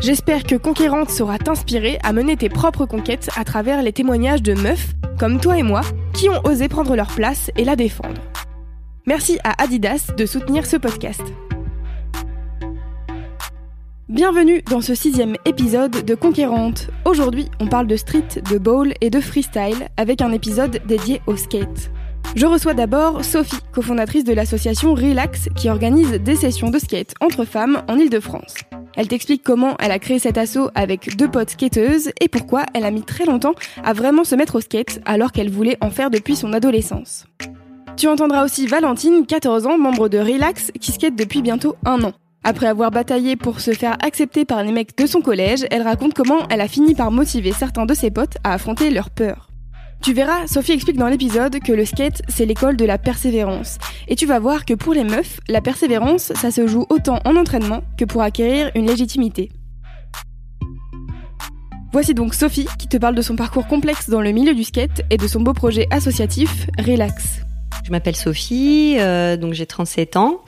J'espère que Conquérante saura t'inspirer à mener tes propres conquêtes à travers les témoignages de meufs, comme toi et moi, qui ont osé prendre leur place et la défendre. Merci à Adidas de soutenir ce podcast. Bienvenue dans ce sixième épisode de Conquérante. Aujourd'hui, on parle de street, de bowl et de freestyle avec un épisode dédié au skate. Je reçois d'abord Sophie, cofondatrice de l'association Relax qui organise des sessions de skate entre femmes en Ile-de-France. Elle t'explique comment elle a créé cet assaut avec deux potes skateuses et pourquoi elle a mis très longtemps à vraiment se mettre au skate alors qu'elle voulait en faire depuis son adolescence. Tu entendras aussi Valentine, 14 ans, membre de Relax, qui skate depuis bientôt un an. Après avoir bataillé pour se faire accepter par les mecs de son collège, elle raconte comment elle a fini par motiver certains de ses potes à affronter leur peur. Tu verras, Sophie explique dans l'épisode que le skate, c'est l'école de la persévérance. Et tu vas voir que pour les meufs, la persévérance, ça se joue autant en entraînement que pour acquérir une légitimité. Voici donc Sophie qui te parle de son parcours complexe dans le milieu du skate et de son beau projet associatif Relax. Je m'appelle Sophie, euh, donc j'ai 37 ans.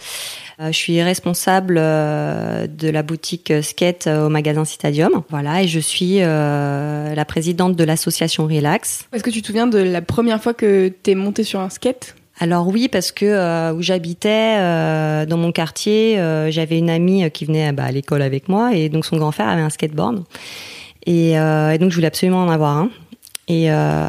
Euh, je suis responsable euh, de la boutique skate au magasin Citadium. Voilà, et je suis la présidente de l'association Relax. Est-ce que tu te souviens de la première fois que tu es montée sur un skate? Alors oui, parce que où j'habitais dans mon quartier, j'avais une amie qui venait bah, à l'école avec moi et donc son grand frère avait un skateboard et, et donc je voulais absolument en avoir un. Et euh,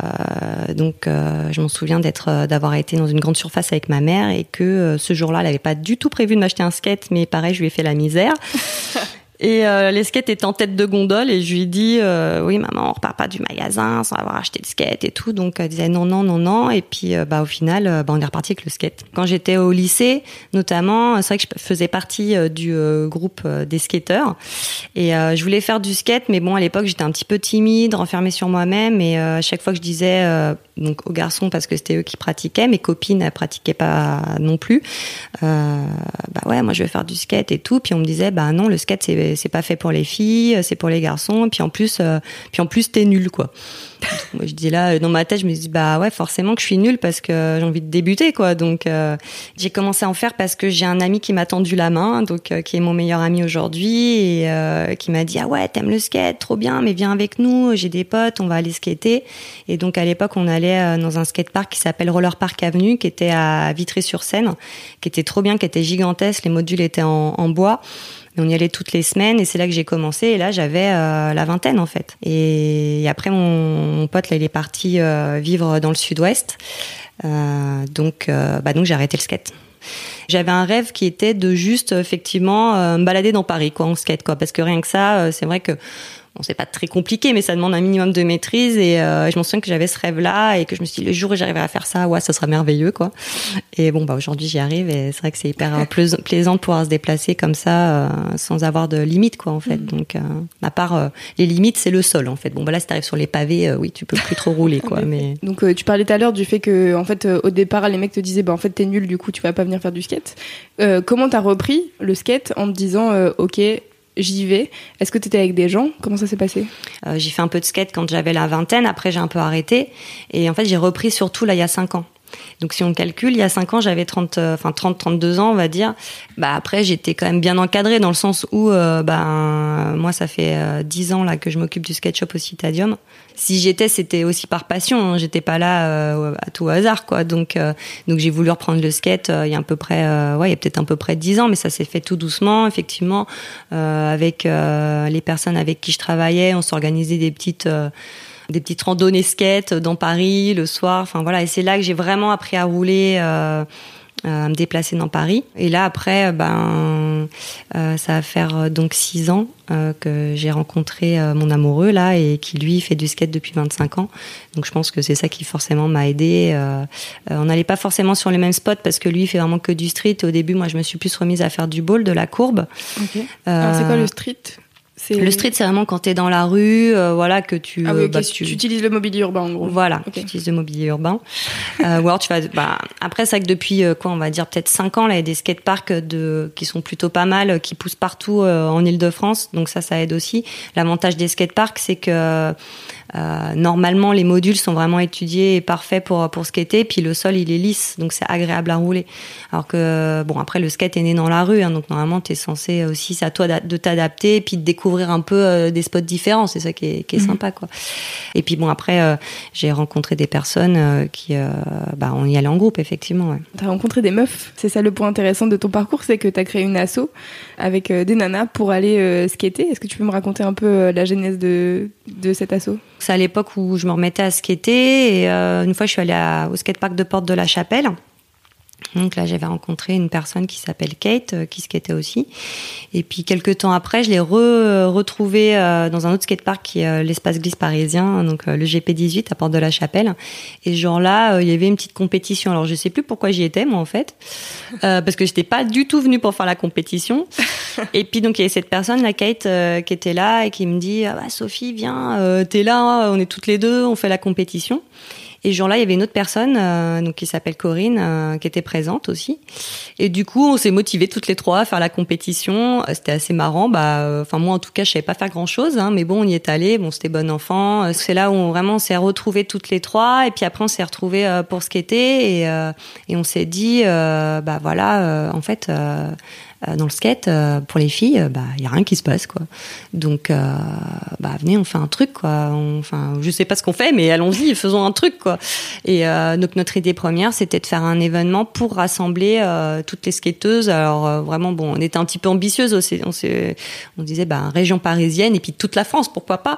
donc, euh, je m'en souviens euh, d'avoir été dans une grande surface avec ma mère et que ce jour-là, elle n'avait pas du tout prévu de m'acheter un skate, mais pareil, je lui ai fait la misère. Et euh, les skates étaient en tête de gondole et je lui dis euh, oui maman on repart pas du magasin sans avoir acheté le skate et tout. Donc elle disait non non non non. Et puis euh, bah au final bah, on est reparti avec le skate. Quand j'étais au lycée notamment c'est vrai que je faisais partie du groupe des skateurs. Et je voulais faire du skate mais bon à l'époque j'étais un petit peu timide renfermée sur moi-même. Et à chaque fois que je disais donc aux garçons parce que c'était eux qui pratiquaient mes copines elles pratiquaient pas non plus bah ouais moi je vais faire du skate et tout. Puis on me disait bah non le skate c'est c'est pas fait pour les filles, c'est pour les garçons. Et puis en plus, euh, puis en plus t'es nul quoi. Moi je dis là dans ma tête, je me dis bah ouais forcément que je suis nulle parce que j'ai envie de débuter quoi. Donc euh, j'ai commencé à en faire parce que j'ai un ami qui m'a tendu la main, donc euh, qui est mon meilleur ami aujourd'hui et qui m'a dit ah ouais t'aimes le skate, trop bien, mais viens avec nous, j'ai des potes, on va aller skater. Et donc à l'époque on allait dans un skatepark qui s'appelle Roller Park Avenue, qui était à Vitry-sur-Seine, qui était trop bien, qui était gigantesque, les modules étaient en, en bois on y allait toutes les semaines et c'est là que j'ai commencé. Et là, j'avais euh, la vingtaine en fait. Et, après, mon, pote, là, il est parti euh, vivre dans le sud-ouest. Euh, donc, bah, donc j'ai arrêté le skate. J'avais un rêve qui était de juste effectivement me balader dans Paris quoi en skate quoi parce que rien que ça c'est vrai que Bon, c'est pas très compliqué, mais ça demande un minimum de maîtrise. Et euh, je m'en souviens que j'avais ce rêve-là et que je me suis dit, le jour où j'arriverai à faire ça, ouais, ça sera merveilleux, quoi. Et bon, bah, aujourd'hui, j'y arrive et c'est vrai que c'est hyper euh, plaisant de pouvoir se déplacer comme ça, euh, sans avoir de limites, quoi, en fait. Mm. Donc, à part les limites, c'est le sol, en fait. Bon, bah là, si t'arrives sur les pavés, oui, tu peux plus trop rouler, quoi. mais donc, tu parlais tout à l'heure du fait que, en fait, au départ, les mecs te disaient, bah, en fait, t'es nul, du coup, tu vas pas venir faire du skate. comment t'as repris le skate en te disant, ok, j'y vais. Est-ce que tu étais avec des gens? Comment ça s'est passé? Euh, J'ai fait un peu de skate quand j'avais la vingtaine. Après, j'ai un peu arrêté. Et en fait, j'ai repris surtout là il y a cinq ans. Donc si on calcule, il y a 5 ans, j'avais 30, enfin 30, 32 ans, on va dire. Bah après, j'étais quand même bien encadrée dans le sens où, ben moi, ça fait 10 ans là que je m'occupe du SketchUp au Citadium. Si j'étais, c'était aussi par passion. Hein. J'étais pas là à tout hasard, quoi. Donc donc j'ai voulu reprendre le skate il y a à peu près, ouais, il y a peut-être un peu près 10 ans, mais ça s'est fait tout doucement, effectivement, avec les personnes avec qui je travaillais, on s'organisait des petites des petites randonnées skate dans Paris le soir. Enfin voilà, et c'est là que j'ai vraiment appris à rouler. Euh, à me déplacer dans Paris. Et là, après, ben, euh, ça va faire donc six ans euh, que j'ai rencontré mon amoureux là et qui lui fait du skate depuis 25 ans. Donc je pense que c'est ça qui forcément m'a aidé. on n'allait pas forcément sur les mêmes spots parce que lui il fait vraiment que du street. Au début, moi, je me suis plus remise à faire du ball, de la courbe. Okay. Alors c'est quoi le street? Le street, c'est vraiment quand tu es dans la rue, euh, voilà, que tu, ah oui, bah, tu... utilises le mobilier urbain, en gros. Voilà, tu utilises le mobilier urbain. euh, ou alors tu vas, bah, après, c'est que depuis, euh, quoi, on va dire peut-être 5 ans, là, il y a des skateparks de, qui sont plutôt pas mal, qui poussent partout euh, en Ile-de-France. Donc ça, ça aide aussi. L'avantage des skateparks, c'est que euh, normalement, les modules sont vraiment étudiés et parfaits pour pour skater. Puis le sol, il est lisse, donc c'est agréable à rouler. Alors que bon, après le skate est né dans la rue, hein, donc normalement, tu es censé aussi, c'est à toi de t'adapter, puis de découvrir un peu euh, des spots différents. C'est ça qui est, qui est mhm. sympa, quoi. Et puis bon, après, euh, j'ai rencontré des personnes qui, bah, on y allait en groupe, effectivement. Ouais. T'as rencontré des meufs. C'est ça le point intéressant de ton parcours, c'est que t'as créé une asso avec des nanas pour aller skater. Est-ce que tu peux me raconter un peu la genèse de de cet asso? C'est à l'époque où je me remettais à skater. Et euh, une fois, je suis allée au skatepark de Porte de la Chapelle. Donc là, j'avais rencontré une personne qui s'appelle Kate, euh, qui skatait aussi. Et puis quelques temps après, je l'ai re retrouvé euh, dans un autre skatepark qui est l'espace glisse parisien, donc le GP18 à Porte de la Chapelle. Et ce jour-là, il y avait une petite compétition. Alors je sais plus pourquoi j'y étais moi en fait, parce que j'étais pas du tout venue pour faire la compétition. Et puis donc il y avait cette personne, la Kate, qui était là et qui me dit ah bah, Sophie, viens, t'es là, on est toutes les deux, on fait la compétition. Et ce jour-là, il y avait une autre personne, euh, donc qui s'appelle Corinne, euh, qui était présente aussi. Et du coup, on s'est motivés toutes les trois à faire la compétition. Euh, c'était assez marrant. Bah, enfin moi en tout cas, je savais pas faire grand-chose, hein, mais bon, on y est allé. Bon, c'était bon enfant. C'est là où on vraiment s'est retrouvés toutes les trois. Et puis après, on s'est retrouvés pour skater et, et on s'est dit, bah voilà, en fait euh, dans le skate, euh, pour les filles, euh, bah il y a rien qui se passe quoi. Donc bah venez, on fait un truc quoi. Enfin, je sais pas ce qu'on fait, mais allons-y, faisons un truc quoi. Et donc notre idée première, c'était de faire un événement pour rassembler toutes les skateuses. Alors vraiment bon, on était un petit peu ambitieuse. On, on disait bah région parisienne et puis toute la France, pourquoi pas.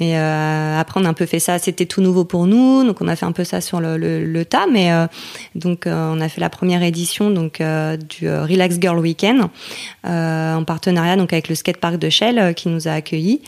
Mais après on a un peu fait ça. C'était tout nouveau pour nous, donc on a fait un peu ça sur le, tas. Mais donc on a fait la première édition donc du Relax Girl Weekend euh, en partenariat donc avec le skatepark de Shell euh, qui nous a accueillis.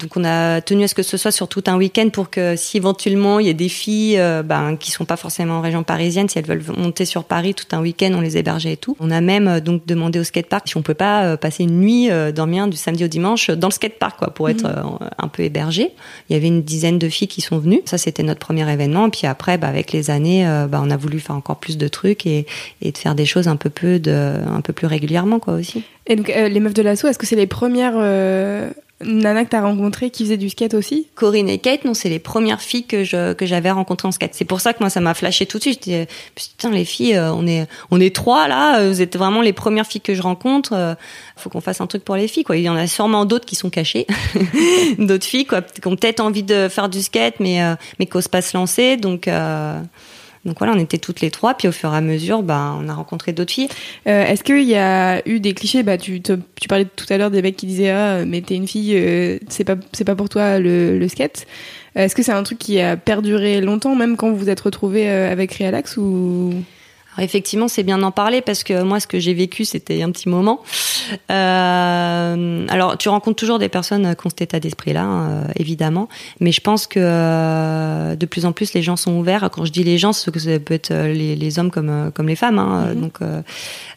Donc on a tenu à ce que ce soit sur tout un week-end pour que si éventuellement il y a des filles euh, ben, qui sont pas forcément en région parisienne, si elles veulent monter sur Paris tout un week-end, on les hébergeait et tout. On a même donc demandé au skatepark si on peut pas passer une nuit dormir du samedi au dimanche dans le skatepark quoi pour être mhm. un peu hébergé. Il y avait une dizaine de filles qui sont venues. Ça c'était notre premier événement. Puis après, bah, avec les années, bah, on a voulu faire encore plus de trucs et, et de faire des choses un peu peu de, un peu plus régulièrement quoi aussi. Et donc euh, les meufs de l'assaut, est-ce que c'est les premières euh, nanas que tu as rencontrées qui faisaient du skate aussi Corinne et Kate, non, c'est les premières filles que je que j'avais rencontrées en skate. C'est pour ça que moi ça m'a flashé tout de suite. Je dis putain les filles, euh, on est on est trois là, vous êtes vraiment les premières filles que je rencontre. faut qu'on fasse un truc pour les filles quoi. Il y en a sûrement d'autres qui sont cachées, d'autres filles quoi, qui ont peut-être envie de faire du skate mais mais qui osent pas se lancer. Donc donc voilà, on était toutes les trois, puis au fur et à mesure, bah, on a rencontré d'autres filles. Euh, Est-ce qu'il y a eu des clichés? Bah, tu, tu parlais tout à l'heure des mecs qui disaient ah mais t'es une fille, euh, c'est pas pas pour toi le, le skate. Est-ce que c'est un truc qui a perduré longtemps, même quand vous vous êtes retrouvés euh, avec Realax ou? Alors effectivement, c'est bien d'en parler parce que moi, ce que j'ai vécu, c'était un petit moment. Euh, alors, tu rencontres toujours des personnes qui ont cet état d'esprit-là, euh, évidemment, mais je pense que euh, de plus en plus, les gens sont ouverts. Quand je dis les gens, ce que ça peut être les, les hommes comme comme les femmes. Hein, mm-hmm. Donc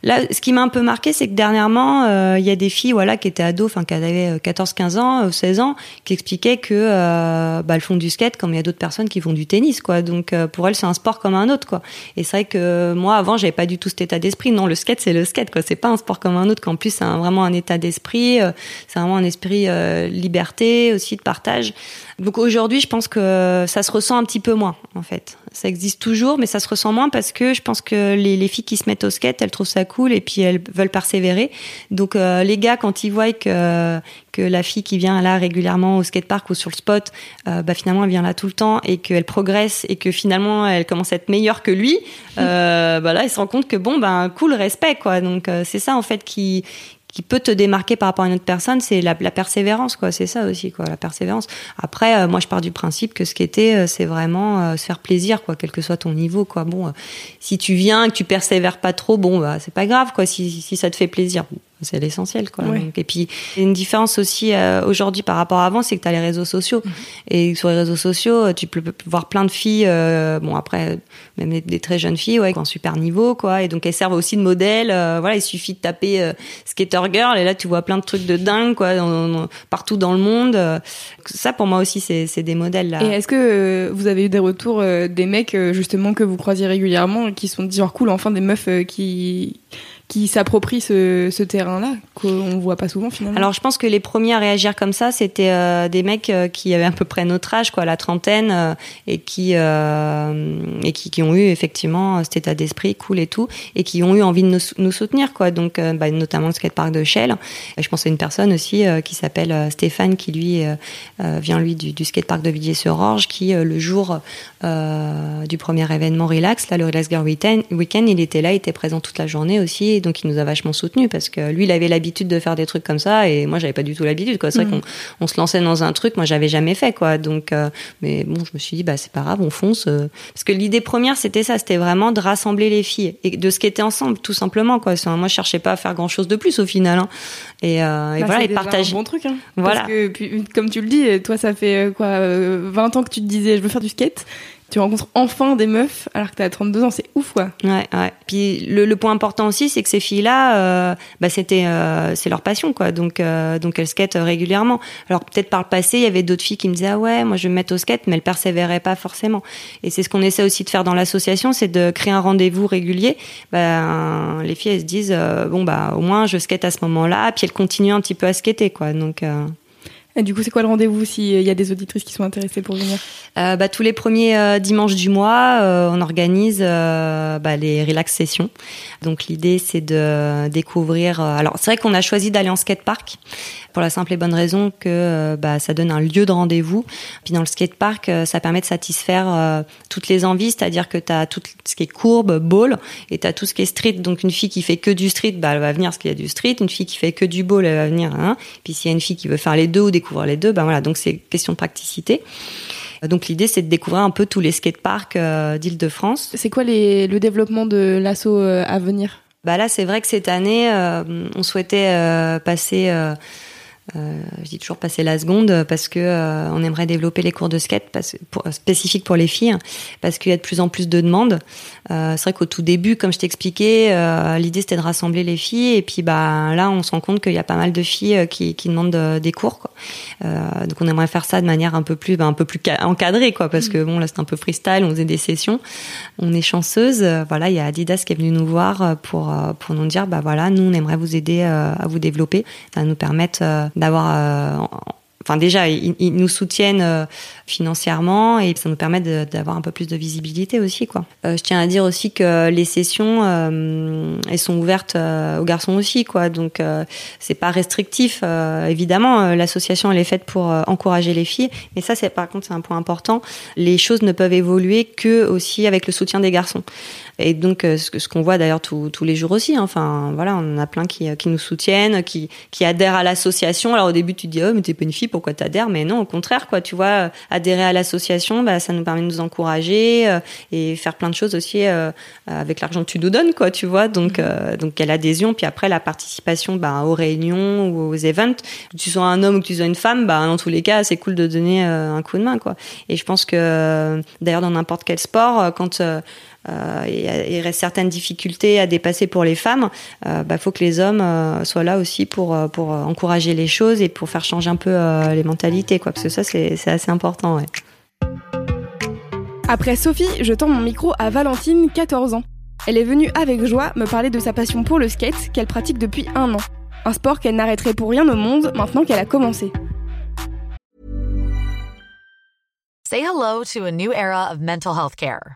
là, ce qui m'a un peu marqué, c'est que dernièrement, il y a des filles, voilà, qui étaient ados, enfin, qui avaient 14-15 ans, 16 ans, qui expliquaient que bah, elles font du skate comme il y a d'autres personnes qui font du tennis, quoi. Donc pour elles, c'est un sport comme un autre, quoi. Et c'est vrai que moi moi, avant, j'avais pas du tout cet état d'esprit. Non, le skate, c'est le skate, quoi. C'est pas un sport comme un autre. Qu'en plus, c'est vraiment un état d'esprit. Euh, c'est vraiment un esprit euh, liberté aussi de partage. Donc aujourd'hui, je pense que ça se ressent un petit peu moins, en fait. Ça existe toujours, mais ça se ressent moins parce que je pense que les, les filles qui se mettent au skate, elles trouvent ça cool et puis elles veulent persévérer. Donc euh, les gars, quand ils voient que que la fille qui vient là régulièrement au skatepark ou sur le spot, euh, bah finalement elle vient là tout le temps et qu'elle progresse et que finalement elle commence à être meilleure que lui, euh, bah là ils se rendent compte que bon ben cool respect quoi. Donc c'est ça en fait qui qui peut te démarquer par rapport à une autre personne, c'est la, la, persévérance, quoi. C'est ça aussi, quoi, la persévérance. Après, euh, moi, je pars du principe que ce qui était, euh, c'est vraiment euh, se faire plaisir, quoi, quel que soit ton niveau, quoi. Bon, si tu viens, que tu persévères pas trop, bon, bah, c'est pas grave, quoi. Si, si ça te fait plaisir, c'est l'essentiel, quoi. Donc, et puis, une différence aussi aujourd'hui par rapport à avant, c'est que tu as les réseaux sociaux. Mhm. Et sur les réseaux sociaux, tu peux voir plein de filles, bon, après, même des, très jeunes filles, ouais, en super niveau, quoi. Et donc, elles servent aussi de modèle. voilà, il suffit de taper skater girl et là tu vois plein de trucs de dingue quoi partout dans le monde ça pour moi aussi c'est des modèles là et est-ce que euh, vous avez eu des retours euh, des mecs euh, justement que vous croisiez régulièrement qui sont dit genre cool enfin des meufs qui qui s'approprient ce, terrain-là qu'on voit pas souvent finalement. Alors je pense que les premiers à réagir comme ça, c'était euh, des mecs euh, qui avaient à peu près notre âge, quoi, la trentaine, euh, et qui et qui, ont eu effectivement cet état d'esprit cool et tout, et qui ont eu envie de nous, soutenir, quoi. Donc bah, notamment le skatepark de Shell. Je pense à une personne aussi qui s'appelle Stéphane, qui lui vient lui du, du skatepark de Villiers-sur-Orge, qui le jour du premier événement Relax, là le Relax Girl Weekend, weekend, il était là, il était présent toute la journée aussi donc il nous a vachement soutenus parce que lui, il avait l'habitude de faire des trucs comme ça et moi, j'avais pas du tout l'habitude. C'est vrai mm. qu'on on se lançait dans un truc, moi, j'avais jamais fait, quoi. Donc, euh, mais bon, je me suis dit, bah c'est pas grave, on fonce. Euh. parce que l'idée première, c'était ça, c'était vraiment de rassembler les filles et de ce qui était ensemble, tout simplement, quoi. Moi, je cherchais pas à faire grand chose de plus au final. Hein. Et, euh, et bah, voilà, et partager. bon truc. Hein. Voilà. Parce que, comme tu le dis, toi, ça fait quoi, 20 ans que tu te disais, je veux faire du skate tu rencontres enfin des meufs alors que t'as 32 ans, c'est ouf quoi. Ouais, ouais. Puis le, le point important aussi, c'est que ces filles-là, euh, bah c'était, euh, c'est leur passion quoi. Donc, euh, donc elles skatent régulièrement. Alors peut-être par le passé, il y avait d'autres filles qui me disaient ah ouais, moi je vais me mettre au skate, mais elles persévéraient pas forcément. Et c'est ce qu'on essaie aussi de faire dans l'association, c'est de créer un rendez-vous régulier. Ben, les filles elles se disent euh, bon bah au moins je skate à ce moment-là, puis elles continuent un petit peu à skater quoi. Donc euh, et du coup, c'est quoi le rendez-vous s'il y a des auditrices qui sont intéressées pour venir? Euh, bah, Tous les premiers euh, dimanches du mois, euh, on organise euh, bah, les relax sessions. Donc l'idée, c'est de découvrir... Euh, alors c'est vrai qu'on a choisi d'aller en skatepark pour la simple et bonne raison que bah, ça donne un lieu de rendez-vous. Puis dans le skatepark, ça permet de satisfaire toutes les envies, c'est-à-dire que tu as tout ce qui est courbe, ball, et tu as tout ce qui est street. Donc une fille qui fait que du street, bah, elle va venir parce qu'il y a du street. Une fille qui fait que du ball, elle va venir. Hein. Puis s'il y a une fille qui veut faire les deux ou découvrir les deux. Ben voilà, donc c'est question de praticité. Donc l'idée, c'est de découvrir un peu tous les skateparks euh, d'Île-de-France. C'est quoi les, le développement de l'assaut euh, à venir? Bah là, c'est vrai que cette année, euh, on souhaitait passer euh, je dis toujours passer la seconde parce que euh, on aimerait développer les cours de skate parce, pour, spécifiques pour les filles parce qu'il y a de plus en plus de demandes. Euh, c'est vrai qu'au tout début, comme je t'expliquais, euh, l'idée c'était de rassembler les filles et puis bah là on se rend compte qu'il y a pas mal de filles euh, qui, qui demandent des cours. Quoi. donc on aimerait faire ça de manière un peu plus bah, un peu plus encadrée quoi parce que bon là c'est un peu freestyle, on faisait des sessions. On est chanceuse. voilà, il y a Adidas qui est venu nous voir pour pour nous dire bah voilà nous on aimerait vous aider à vous développer, va nous permettre d'avoir euh, enfin déjà ils, nous soutiennent euh, financièrement et ça nous permet d'avoir un peu plus de visibilité aussi quoi. Euh, je tiens à dire aussi que les sessions elles sont ouvertes aux garçons aussi quoi. Donc c'est pas restrictif évidemment. L'association elle est faite pour encourager les filles. Mais ça c'est par contre c'est un point important. Les choses ne peuvent évoluer que aussi avec le soutien des garçons et donc, euh, ce qu'on voit d'ailleurs tous les jours aussi, hein. enfin voilà, on a plein qui, qui nous soutiennent, qui, qui adhèrent à l'association. Alors au début, tu te dis, oh, mais t'es pas une fille, pourquoi t'adhères? Mais non, au contraire, quoi, tu vois, adhérer à l'association, bah, ça nous permet de nous encourager euh, et faire plein de choses aussi euh, avec l'argent que tu nous donnes, quoi, tu vois. Donc, mmh. donc, il y a l'adhésion, puis après, la participation bah, aux réunions ou aux events. Que tu sois un homme ou que tu sois une femme, bah, dans tous les cas, c'est cool de donner un coup de main, quoi. Et je pense que, d'ailleurs, dans n'importe quel sport, quand euh, il reste certaines difficultés à dépasser pour les femmes, il euh, bah, faut que les hommes euh, soient là aussi pour, pour encourager les choses et pour faire changer un peu les mentalités, quoi, parce que ça, c'est assez important. Ouais. Après Sophie, je tends mon micro à Valentine, 14 ans. Elle est venue avec joie me parler de sa passion pour le skate qu'elle pratique depuis un an. Un sport qu'elle n'arrêterait pour rien au monde maintenant qu'elle a commencé. Say hello to a new era of mental health care.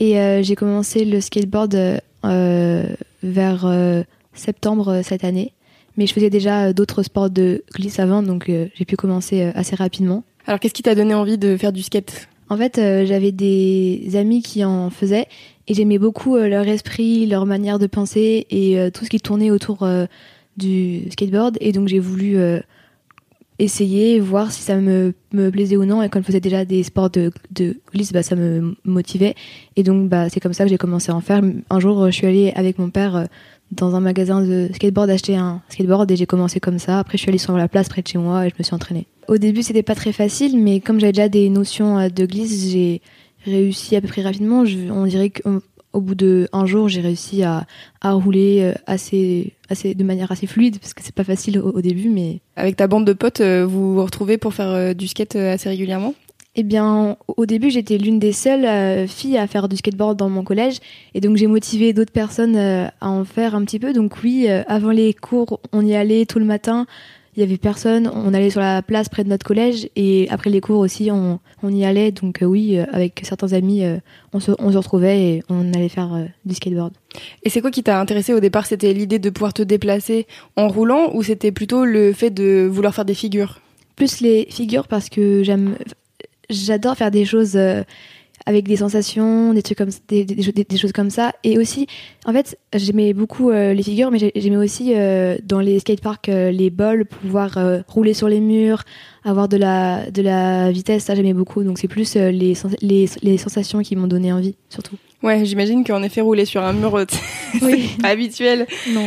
et euh, j'ai commencé le skateboard euh, vers euh, septembre cette année. Mais je faisais déjà d'autres sports de glisse avant, donc j'ai pu commencer assez rapidement. Alors qu'est-ce qui t'a donné envie de faire du skate? En fait, j'avais des amis qui en faisaient, et j'aimais beaucoup leur esprit, leur manière de penser, et tout ce qui tournait autour du skateboard, et donc j'ai voulu essayer, voir si ça me, me plaisait ou non. Et quand je faisais déjà des sports de, de glisse, bah, ça me motivait. Et donc, bah, c'est comme ça que j'ai commencé à en faire. Un jour, je suis allée avec mon père euh, dans un magasin de skateboard acheter un skateboard et j'ai commencé comme ça. Après, je suis allée sur la place près de chez moi et je me suis entraînée. Au début, c'était pas très facile, mais comme j'avais déjà des notions euh, de glisse, j'ai réussi à peu près rapidement. Je, on dirait que au bout de un jour, j'ai réussi à, à rouler euh, assez, assez, de manière assez fluide parce que c'est pas facile au, début, mais. Avec ta bande de potes, euh, vous vous retrouvez pour faire euh, du skate assez régulièrement? Eh bien, au début, j'étais l'une des seules filles à faire du skateboard dans mon collège, et donc j'ai motivé d'autres personnes à en faire un petit peu. Donc oui, avant les cours, on y allait tout le matin il y avait personne. On allait sur la place près de notre collège et après les cours aussi, on, on y allait. Donc euh, oui, euh, avec certains amis, euh, on, se, on, se, retrouvait et on allait faire du skateboard. Et c'est quoi qui t'a intéressé au départ? C'était l'idée de pouvoir te déplacer en roulant ou c'était plutôt le fait de vouloir faire des figures? Plus les figures parce que j'aime, j'adore faire des choses avec des sensations, des trucs comme des, des, choses comme ça. Et aussi, en fait, j'aimais beaucoup euh, les figures, mais j'aimais aussi euh, dans les skateparks euh, les bols, pouvoir rouler sur les murs, avoir de la de la vitesse. Ça, j'aimais beaucoup. Donc c'est plus les, les, les sensations qui m'ont donné envie, surtout. Ouais, j'imagine qu'en effet rouler sur un mur, c'est pas habituel. Non.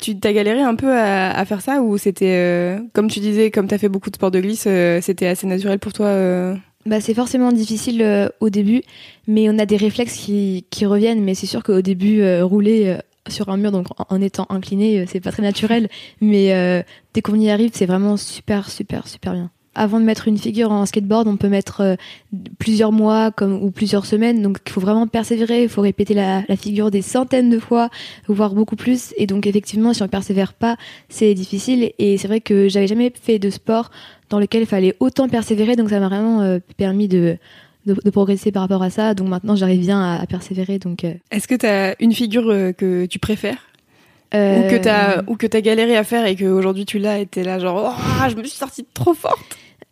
Tu t'as galéré un peu à, à faire ça ou c'était comme tu disais, comme t'as fait beaucoup de sport de glisse, c'était assez naturel pour toi bah, c'est forcément difficile euh, au début, mais on a des réflexes qui, qui reviennent. Mais c'est sûr qu'au début, euh, rouler euh, sur un mur, donc en, étant incliné, c'est pas très naturel. Mais dès qu'on y arrive, c'est vraiment super, super, super bien. Avant de mettre une figure en skateboard, on peut mettre plusieurs mois comme, ou plusieurs semaines. Donc il faut vraiment persévérer, il faut répéter la, la, figure des centaines de fois, voire beaucoup plus. Et donc effectivement, si on persévère pas, c'est difficile. Et c'est vrai que j'avais jamais fait de sport dans lequel il fallait autant persévérer. Donc ça m'a vraiment euh, permis de, de, progresser par rapport à ça. Donc maintenant, j'arrive bien à, persévérer. Donc, euh. Est-ce que tu as une figure euh, que tu préfères? Ou que t'as ou que t'as galéré à faire et qu'aujourd'hui tu l'as et t'es là genre oh, je me suis sortie trop forte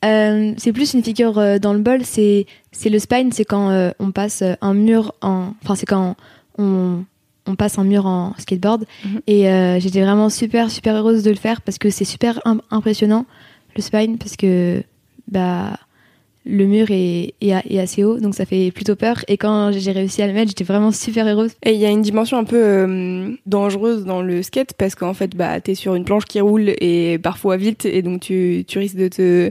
c'est plus une figure dans le bol c'est c'est le spine c'est quand on passe un mur en enfin c'est quand on on passe un mur en skateboard mhm. et j'étais vraiment super super heureuse de le faire parce que c'est super impressionnant le spine parce que bah le mur est, est, assez haut, donc ça fait plutôt peur. Et quand j'ai réussi à le mettre, j'étais vraiment super heureuse. Et il y a une dimension un peu euh, dangereuse dans le skate parce qu'en fait, bah, t'es sur une planche qui roule et parfois vite, et donc tu, tu risques de te,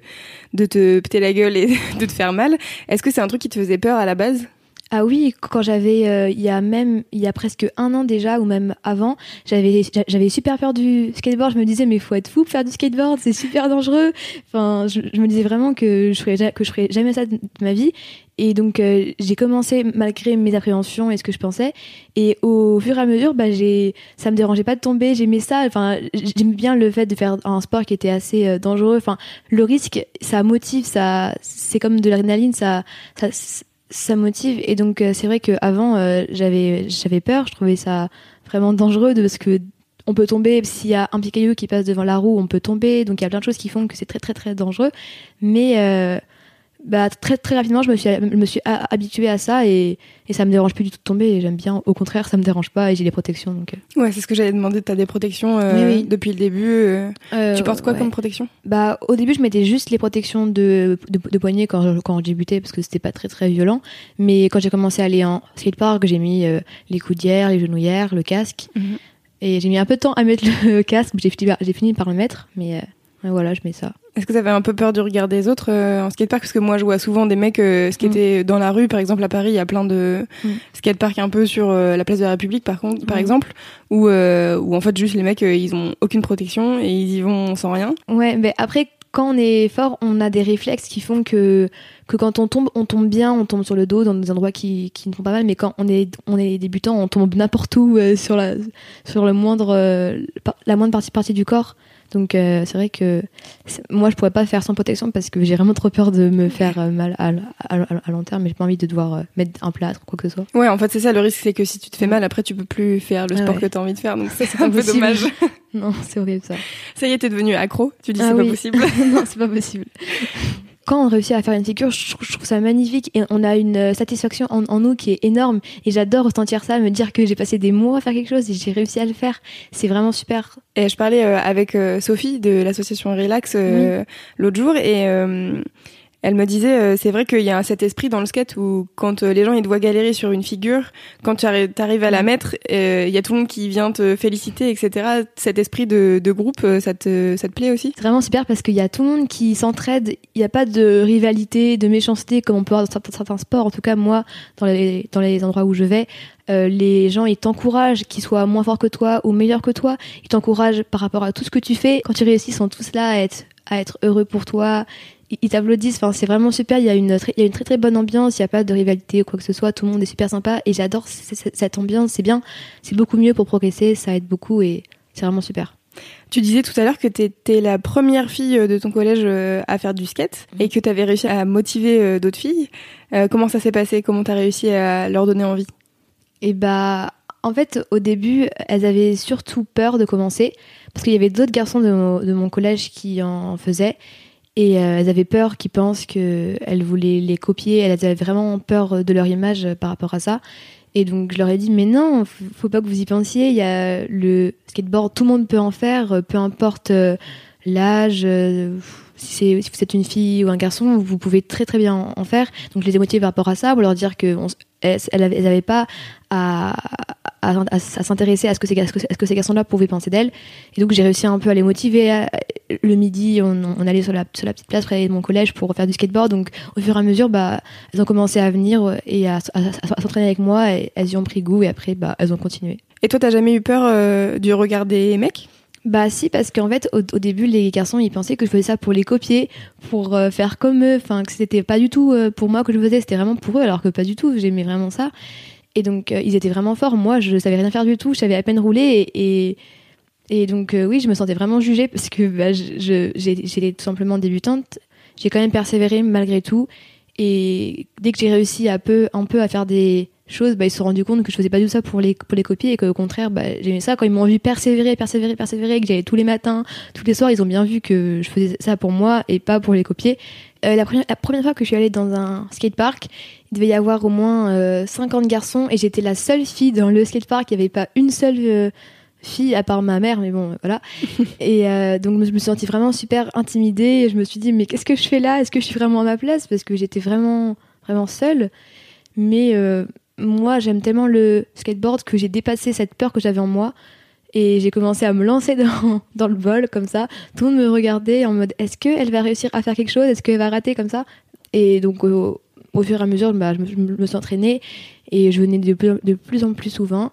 de te péter la gueule et de te faire mal. Est-ce que c'est un truc qui te faisait peur à la base? Ah oui, quand j'avais, euh, il y a même, il y a presque un an déjà, ou même avant, j'avais, j'avais super peur du skateboard. Je me disais, mais faut être fou pour faire du skateboard, c'est super dangereux. Enfin, je, me disais vraiment que je ferais, que je ferais jamais ça de, ma vie. Et donc, euh, j'ai commencé malgré mes appréhensions et ce que je pensais. Et au fur et à mesure, bah, j'ai, ça me dérangeait pas de tomber. J'aimais ça. Enfin, j'aimais bien le fait de faire un sport qui était assez euh, dangereux. Enfin, le risque, ça motive, ça, c'est comme de l'adrénaline, ça, ça ça motive. Et donc euh, c'est vrai qu'avant euh, j'avais j'avais peur. Je trouvais ça vraiment dangereux de, parce que on peut tomber s'il y a un picailleux qui passe devant la roue on peut tomber. Donc il y a plein de choses qui font que c'est très très très dangereux. Mais euh, bah, très très rapidement, je me suis, je me suis habituée à ça et, et ça me dérange plus du tout de tomber. Et j'aime bien. Au contraire, ça me dérange pas et j'ai les protections. Donc, euh. Ouais, c'est ce que j'avais demandé. T'as des protections euh, Oui, oui. depuis le début. euh, Euh, tu portes quoi ouais. comme protection? Bah, au début, je mettais juste les protections de, de, de poignet quand quand je débutais parce que c'était pas très très violent. Mais quand j'ai commencé à aller en skatepark, j'ai mis euh, les coudières, les genouillères, le casque. Mhm. Et j'ai mis un peu de temps à mettre le casque. J'ai fini, fini par le mettre. Mais voilà, je mets ça. Est-ce que t'avais un peu peur du regard des autres euh, en skatepark? Parce que moi, je vois souvent des mecs euh, skater dans la rue. Par exemple, à Paris, il y a plein de Mm. skateparks un peu sur euh, la place de la République, par contre, par Mm. exemple, où, euh, où en fait, juste les mecs, euh, ils ont aucune protection et ils y vont sans rien. Ouais, mais après, quand on est fort, on a des réflexes qui font que, que quand on tombe, on tombe bien, on tombe sur le dos dans des endroits qui, qui nous font pas mal, mais quand on est, on est débutant, on tombe n'importe où euh, sur, la, sur le moindre, euh, la moindre partie, partie du corps. Donc euh, c'est vrai que moi je pourrais pas faire sans protection parce que j'ai vraiment trop peur de me faire euh, mal à, à, à long terme, mais j'ai pas envie de devoir euh, mettre un plâtre ou quoi que ce soit. Ouais, en fait, c'est ça le risque, c'est que si tu te fais mal, après, tu peux plus faire le Ah sport ouais. que t'as envie de faire. Donc ça, c'est un peu dommage. Non, c'est horrible ça. Ça y est, t'es devenu accro. Tu dis Ah c'est oui. pas possible. non, c'est pas possible. Quand on réussit à faire une figure, je trouve, je trouve ça magnifique et on a une euh, satisfaction en, en nous qui est énorme. Et j'adore ressentir ça, me dire que j'ai passé des mois à faire quelque chose et j'ai réussi à le faire. C'est vraiment super. Et je parlais euh, avec euh, Sophie de l'association Relax euh, l'autre jour et elle me disait euh, c'est vrai qu'il y a cet esprit dans le skate où quand euh, les gens ils doivent galérer sur une figure, quand tu arri- t'arrives à la mettre, euh, il y a tout le monde qui vient te féliciter, etc. Cet esprit de, de groupe, euh, ça te, ça te plaît aussi? C'est vraiment super parce qu'il y a tout le monde qui s'entraide. Il n'y a pas de rivalité, de méchanceté comme on peut avoir dans certains, certains sports. En tout cas, moi, dans les, dans les endroits où je vais, euh, les gens ils t'encouragent, qu'ils soient moins forts que toi ou meilleurs que toi. Ils t'encouragent par rapport à tout ce que tu fais. Quand tu réussis, ils sont tous là à être, à être heureux pour toi. Ils- t'applaudissent. Enfin, c'est vraiment super. Il y a une, très- il y a une très très bonne ambiance. Il n'y a pas de rivalité ou quoi que ce soit. Tout le monde est super sympa et j'adore cette ambiance. C'est bien. C'est beaucoup mieux pour progresser. Ça aide beaucoup et c'est vraiment super. Tu disais tout à l'heure que tu étais la première fille euh, de ton collège euh, à faire du skate et que tu avais réussi à motiver euh, d'autres filles. Euh, comment ça s'est passé? Comment tu as réussi à leur donner envie? Et bah, en fait, au début, elles avaient surtout peur de commencer parce qu'il y avait d'autres garçons de mon, de mon collège qui en faisaient et euh, elles avaient peur qu'ils pensent qu'elles voulaient les copier. Elles avaient vraiment peur de leur image par rapport à ça. Et donc, je leur ai dit, mais non, faut pas que vous y pensiez. Il y a le skateboard, tout le monde peut en faire, peu importe euh, l'âge. euh, Si, si vous êtes une fille ou un garçon, vous pouvez très très bien en- faire. Donc je les ai par rapport à ça, pour leur dire que on elles, elles avaient, elles avaient pas à, à, à- à s'intéresser à ce que ces, gar- à ce que, à ce que ces garçons-là pouvaient penser d'elles. Et donc j'ai réussi un peu à les motiver. Le midi, on, on allait sur la, sur la petite place près de mon collège pour faire du skateboard. Donc au fur et à mesure, bah, elles ont commencé à venir et à, à- à s'entraîner avec moi. Et elles y ont pris goût et après, bah, elles ont continué. Et toi, t'as jamais eu peur euh, du regard des mecs? Bah si, parce qu'en fait, au, au début, les garçons, ils pensaient que je faisais ça pour les copier, pour euh, faire comme eux, enfin, que c'était pas du tout euh, pour moi que je faisais, c'était vraiment pour eux, alors que pas du tout, j'aimais vraiment ça. Et donc, euh, ils étaient vraiment forts. Moi, je savais rien faire du tout, je savais à peine rouler, et, et, donc, euh, oui, je me sentais vraiment jugée, parce que bah, j'étais tout simplement débutante. J'ai quand même persévéré malgré tout, et dès que j'ai réussi peu, un peu à faire des choses, bah, ils se sont rendus compte que je faisais pas du tout ça pour les, pour les copier et qu'au contraire, bah, j'aimais ça. Quand ils m'ont vu persévérer, persévérer, persévérer, que j'allais tous les matins, tous les soirs, ils ont bien vu que je faisais ça pour moi et pas pour les copier. Euh, la, première, la première fois que je suis allée dans un skatepark, il devait y avoir au moins euh, 50 garçons et j'étais la seule fille dans le skatepark. Il n'y avait pas une seule euh, fille à part ma mère, mais bon, voilà. et euh, donc je me suis sentie vraiment super intimidée. Et je me suis dit, mais qu'est-ce que je fais là? Est-ce que je suis vraiment à ma place? Parce que j'étais vraiment, vraiment seule. Mais euh, moi, j'aime tellement le skateboard que j'ai dépassé cette peur que j'avais en moi. Et j'ai commencé à me lancer dans, dans le vol comme ça. Tout le monde me regardait en mode est-ce qu'elle va réussir à faire quelque chose? Est-ce qu'elle va rater comme ça? Et donc, au, fur et à mesure, bah, je, me, je me suis entraînée et je venais de plus, de plus en plus souvent.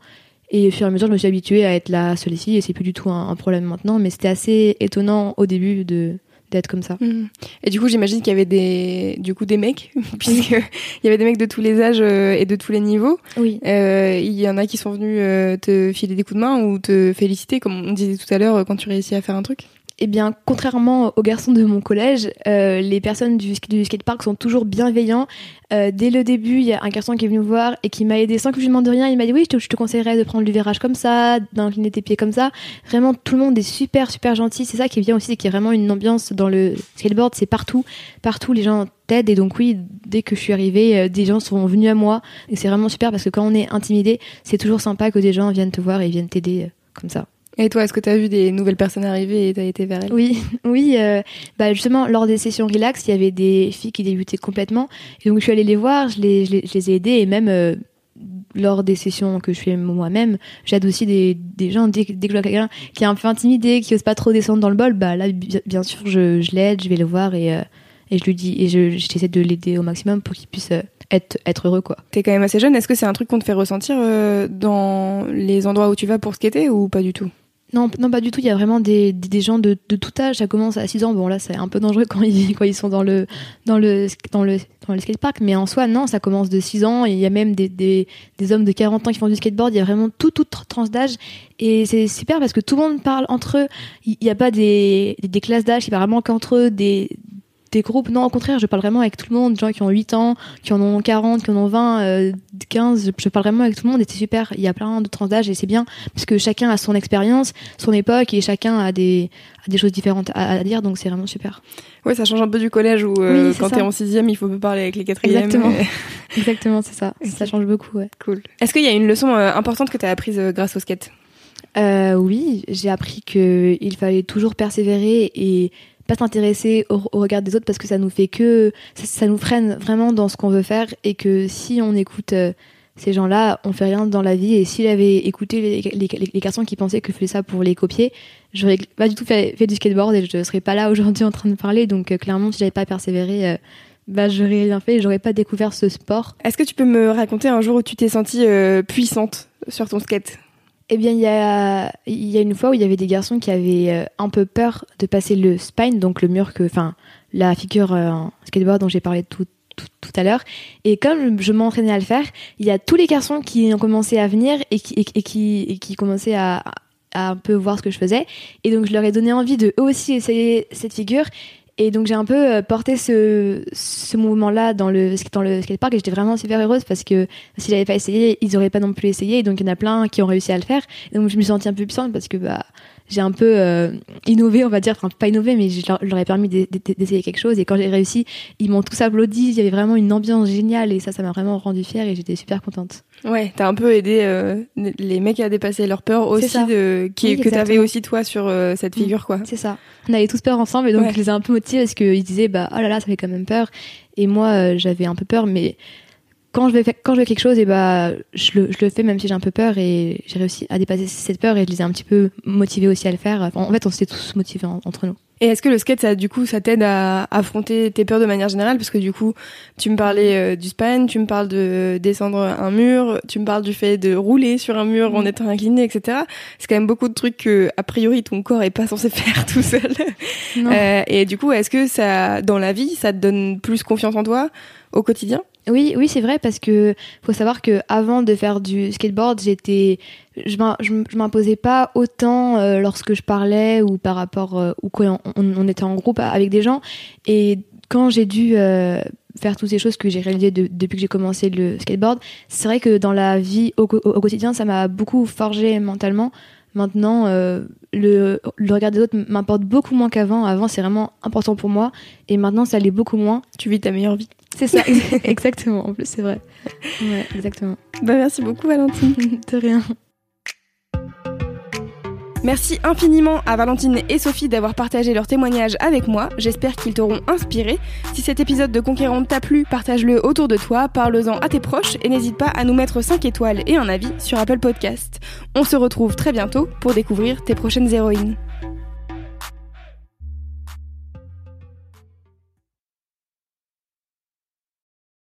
Et au fur et à mesure, je me suis habituée à être la seule fille et c'est plus du tout un problème maintenant. Mais c'était assez étonnant au début de d'être comme ça. Mhm. Et du coup, j'imagine qu'il y avait des, du coup, des mecs, puisque il y avait des mecs de tous les âges euh, et de tous les niveaux. Oui. Euh, il y en a qui sont venus euh, te filer des coups de main ou te féliciter, comme on disait tout à l'heure, euh, quand tu réussis à faire un truc. Eh bien, contrairement aux garçons de mon collège, euh, les personnes du, du skatepark sont toujours bienveillants. Euh, dès le début, il y a un garçon qui est venu me voir et qui m'a aidé sans que je lui demande rien. Il m'a dit oui, je te, je conseillerais de prendre le virage comme ça, d'incliner tes pieds comme ça. Vraiment, tout le monde est super, super gentil. C'est ça qui est bien aussi, c'est qu'il y a vraiment une ambiance dans le skateboard. C'est partout, partout, les gens t'aident. Et donc oui, dès que je suis arrivée, euh, des gens sont venus à moi. Et c'est vraiment super parce que quand on est intimidé, c'est toujours sympa que des gens viennent te voir et viennent t'aider comme ça. Et toi, est-ce que tu as vu des nouvelles personnes arriver et tu as été vers elles? Oui, oui. euh, bah justement, lors des sessions relax, il y avait des filles qui débutaient complètement. Et donc, je suis allée les voir, je les, je les, ai aidées. Et même euh, lors des sessions que je fais moi-même, j'aide aussi des, des gens. Dès, dès que je vois quelqu'un qui est un peu intimidé, qui ose pas trop descendre dans le bol, bah là, bi- bien sûr, je, je l'aide, je vais le voir et, euh, et je lui dis. Et je- j'essaie de l'aider au maximum pour qu'il puisse euh, être, être heureux, quoi. T'es quand même assez jeune. Est-ce que c'est un truc qu'on te fait ressentir euh, dans les endroits où tu vas pour skater ou pas du tout? Non, non, pas du tout. Il y a vraiment des, des, des gens de, de tout âge. Ça commence à 6 ans. Bon, là, c'est un peu dangereux quand ils, quand ils sont dans le, dans le, dans le, dans le skatepark. Mais en soi, non, ça commence de 6 ans. Et il y a même des, des, des hommes de 40 ans qui font du skateboard. Il y a vraiment tout, toute tranche d'âge. Et c'est super parce que tout le monde parle entre eux. Il n'y a pas des, des, des classes d'âge qui parlent vraiment qu'entre eux, des, des groupes. Non, au contraire, je parle vraiment avec tout le monde. Des gens qui ont 8 ans, qui en ont 40, qui en ont 20, euh, 15. Je, parle vraiment avec tout le monde et c'est super. Il y a plein de tranches d'âge et c'est bien parce que chacun a son expérience, son époque et chacun a des, a des choses différentes à, à dire. Donc c'est vraiment super. Ouais, ça change un peu du collège où euh, Oui, quand t'es en sixième, il faut pas parler avec les quatrièmes. Exactement. Et- Exactement, c'est ça. Ça change beaucoup, ouais. Cool. Est-ce qu'il y a une leçon euh, importante que t'as apprise euh, grâce au skate? Euh, oui, j'ai appris que il fallait toujours persévérer et pas s'intéresser au, regard des autres parce que ça nous fait que ça, nous freine vraiment dans ce qu'on veut faire et que si on écoute euh, ces gens-là, on fait rien dans la vie et s'il avait écouté les, garçons qui pensaient que je faisais ça pour les copier, j'aurais pas du tout fait, fait du skateboard et je serais pas là aujourd'hui en train de parler. Donc euh, clairement, si j'avais pas persévéré, euh, bah j'aurais rien fait et j'aurais pas découvert ce sport. Est-ce que tu peux me raconter un jour où tu t'es sentie euh, puissante sur ton skate? Eh bien, il y a, y a une fois où il y avait des garçons qui avaient euh, un peu peur de passer le spine, donc le mur que, enfin, la figure euh, en skateboard dont j'ai parlé tout, tout, tout à l'heure. Et comme je m'entraînais à le faire, il y a tous les garçons qui ont commencé à venir et qui, et qui, et qui commençaient à, à un peu voir ce que je faisais. Et donc, je leur ai donné envie de eux aussi essayer cette figure. Et donc j'ai un peu euh, porté ce, ce mouvement-là dans le, dans le skatepark et j'étais vraiment super heureuse parce que si j'avais pas essayé, ils auraient pas non plus essayé. Et donc il y en a plein qui ont réussi à le faire. Donc je me suis un peu puissante parce que bah, j'ai un peu euh, innové, on va dire. Enfin, pas innové, mais je leur, je leur ai permis d'e- d'e- d'essayer quelque chose. Et quand j'ai réussi, ils m'ont tous applaudi. Il y avait vraiment une ambiance géniale et ça, ça m'a vraiment rendue fière et j'étais super contente. Ouais, t'as un peu aidé euh, les mecs à dépasser leur peur aussi de qui Oui, que t'avais aussi toi sur euh, cette Mm. figure quoi. C'est ça. On avait tous peur ensemble et donc Ouais. je les ai un peu motivés parce qu'ils disaient bah oh là là ça fait quand même peur et moi euh, j'avais un peu peur mais quand je vais faire, quand je fais quelque chose et bah je le, je le fais même si j'ai un peu peur et j'ai réussi à dépasser cette peur et je les ai un petit peu motivés aussi à le faire. En fait on s'était tous motivés en- entre nous. Et est-ce que le skate ça du coup ça t'aide à affronter tes peurs de manière générale? Parce que du coup tu me parlais euh, du span, tu me parles de descendre un mur, tu me parles du fait de rouler sur un mur en Mm. étant incliné etc. C'est quand même beaucoup de trucs que a priori ton corps est pas censé faire tout seul. Non. Euh, et du coup est-ce que ça dans la vie ça te donne plus confiance en toi au quotidien? Oui, oui, c'est vrai parce que faut savoir que avant de faire du skateboard, j'étais, je m'imposais pas autant euh, lorsque je parlais ou par rapport euh, ou quand on, était en groupe avec des gens. Et quand j'ai dû euh, faire toutes ces choses que j'ai réalisées de- depuis que j'ai commencé le skateboard, c'est vrai que dans la vie au, quotidien, ça m'a beaucoup forgé mentalement. Maintenant, le, le regard des autres m'importe beaucoup moins qu'avant. Avant, c'est vraiment important pour moi. Et maintenant, ça l'est beaucoup moins. Tu vis ta meilleure vie. C'est ça, exactement. En plus, c'est vrai. Ouais, exactement. Bah merci beaucoup Valentine. De rien. Merci infiniment à Valentine et Sophie d'avoir partagé leurs témoignages avec moi. J'espère qu'ils t'auront inspiré. Si cet épisode de Conquérante t'a plu, partage-le autour de toi, parle-en à tes proches et n'hésite pas à nous mettre 5 étoiles et un avis sur Apple Podcast. On se retrouve très bientôt pour découvrir tes prochaines héroïnes.